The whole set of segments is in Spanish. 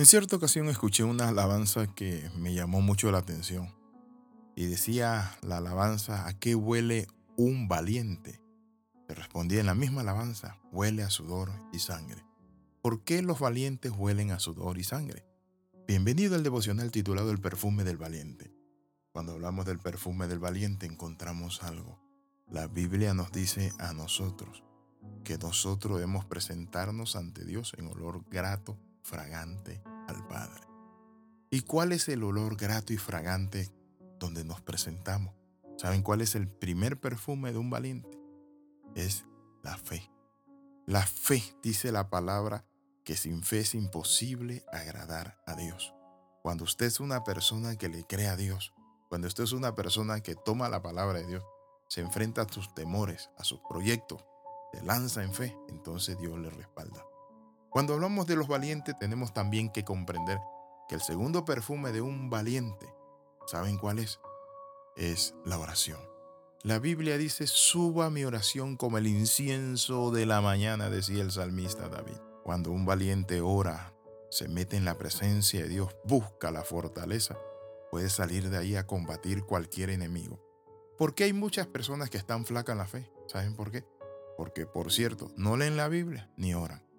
En cierta ocasión escuché una alabanza que me llamó mucho la atención y decía la alabanza, ¿a qué huele un valiente? Se respondía en la misma alabanza, huele a sudor y sangre. ¿Por qué los valientes huelen a sudor y sangre? Bienvenido al devocional titulado El perfume del valiente. Cuando hablamos del perfume del valiente encontramos algo. La Biblia nos dice a nosotros que nosotros debemos presentarnos ante Dios en olor grato, fragante al Padre. ¿Y cuál es el olor grato y fragante donde nos presentamos? ¿Saben cuál es el primer perfume de un valiente? Es la fe. La fe, dice la palabra, que sin fe es imposible agradar a Dios. Cuando usted es una persona que le cree a Dios, cuando usted es una persona que toma la palabra de Dios, se enfrenta a sus temores, a sus proyectos, se lanza en fe, entonces Dios le respalda. Cuando hablamos de los valientes tenemos también que comprender que el segundo perfume de un valiente, ¿saben cuál es? Es la oración. La Biblia dice, suba mi oración como el incienso de la mañana, decía el salmista David. Cuando un valiente ora, se mete en la presencia de Dios, busca la fortaleza, puede salir de ahí a combatir cualquier enemigo. Porque hay muchas personas que están flacas en la fe. ¿Saben por qué? Porque, por cierto, no leen la Biblia ni oran.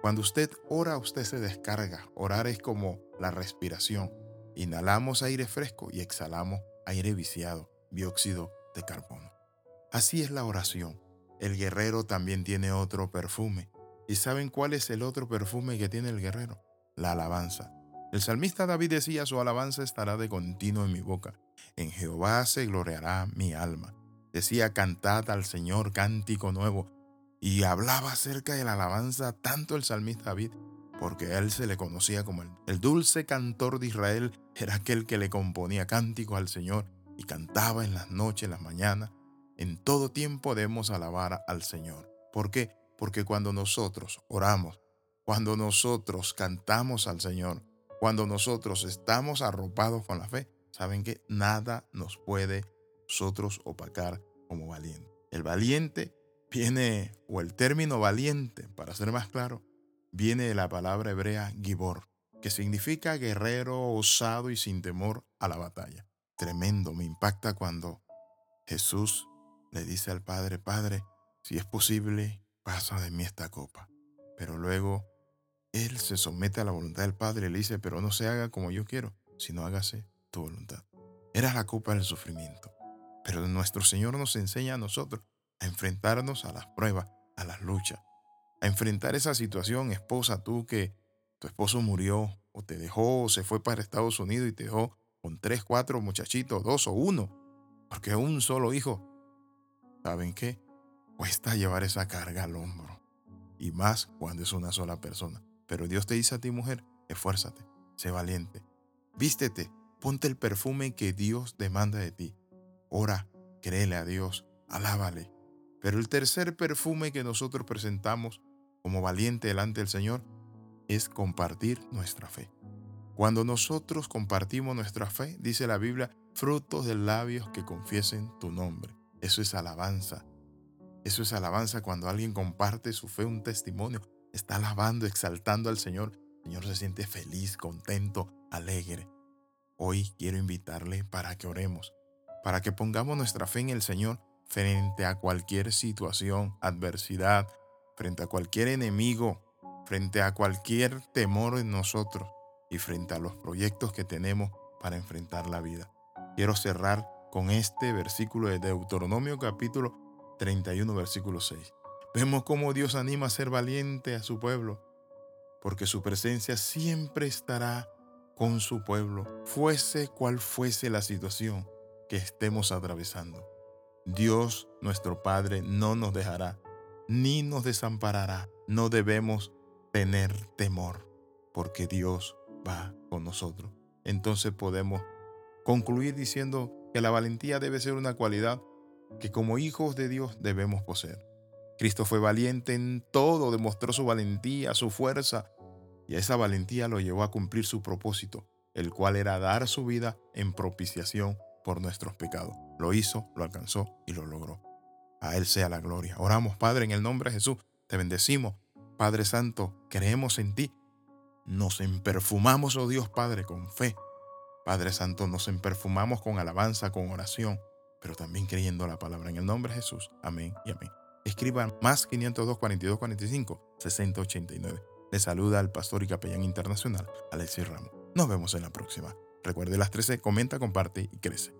Cuando usted ora, usted se descarga. Orar es como la respiración. Inhalamos aire fresco y exhalamos aire viciado, dióxido de carbono. Así es la oración. El guerrero también tiene otro perfume. ¿Y saben cuál es el otro perfume que tiene el guerrero? La alabanza. El salmista David decía, su alabanza estará de continuo en mi boca. En Jehová se gloriará mi alma. Decía, cantad al Señor cántico nuevo y hablaba acerca de la alabanza tanto el salmista David, porque a él se le conocía como el, el dulce cantor de Israel, era aquel que le componía cánticos al Señor y cantaba en las noches, en las mañanas. En todo tiempo debemos alabar al Señor. ¿Por qué? Porque cuando nosotros oramos, cuando nosotros cantamos al Señor, cuando nosotros estamos arropados con la fe, saben que nada nos puede nosotros opacar como valiente. El valiente viene, o el término valiente, para ser más claro, viene de la palabra hebrea gibor, que significa guerrero, osado y sin temor a la batalla. Tremendo, me impacta cuando Jesús le dice al Padre, Padre, si es posible, pasa de mí esta copa. Pero luego Él se somete a la voluntad del Padre y le dice, pero no se haga como yo quiero, sino hágase tu voluntad. Era la copa del sufrimiento. Pero nuestro Señor nos enseña a nosotros a enfrentarnos a las pruebas, a las luchas, a enfrentar esa situación, esposa, tú que tu esposo murió o te dejó o se fue para Estados Unidos y te dejó con tres, cuatro muchachitos, dos o uno, porque un solo hijo. ¿Saben qué? Cuesta llevar esa carga al hombro. Y más cuando es una sola persona. Pero Dios te dice a ti, mujer, esfuérzate, sé valiente, vístete, ponte el perfume que Dios demanda de ti. Ora, créele a Dios, alábale, pero el tercer perfume que nosotros presentamos como valiente delante del Señor es compartir nuestra fe. Cuando nosotros compartimos nuestra fe, dice la Biblia, frutos de labios que confiesen tu nombre. Eso es alabanza. Eso es alabanza cuando alguien comparte su fe, un testimonio. Está alabando, exaltando al Señor. El Señor se siente feliz, contento, alegre. Hoy quiero invitarle para que oremos, para que pongamos nuestra fe en el Señor frente a cualquier situación, adversidad, frente a cualquier enemigo, frente a cualquier temor en nosotros y frente a los proyectos que tenemos para enfrentar la vida. Quiero cerrar con este versículo de Deuteronomio capítulo 31, versículo 6. Vemos cómo Dios anima a ser valiente a su pueblo, porque su presencia siempre estará con su pueblo, fuese cual fuese la situación que estemos atravesando. Dios nuestro Padre no nos dejará ni nos desamparará. No debemos tener temor porque Dios va con nosotros. Entonces podemos concluir diciendo que la valentía debe ser una cualidad que como hijos de Dios debemos poseer. Cristo fue valiente en todo, demostró su valentía, su fuerza, y esa valentía lo llevó a cumplir su propósito, el cual era dar su vida en propiciación por nuestros pecados. Lo hizo, lo alcanzó y lo logró. A Él sea la gloria. Oramos, Padre, en el nombre de Jesús. Te bendecimos. Padre Santo, creemos en ti. nos emperfumamos, oh Dios Padre, con fe. Padre Santo, nos emperfumamos con alabanza, con oración, pero también creyendo la palabra. En el nombre de Jesús. Amén y amén. Escriban más 502 42 45 60 89. Le saluda al pastor y capellán internacional Alexis Ramos. Nos vemos en la próxima. Recuerde las 13, comenta, comparte y crece.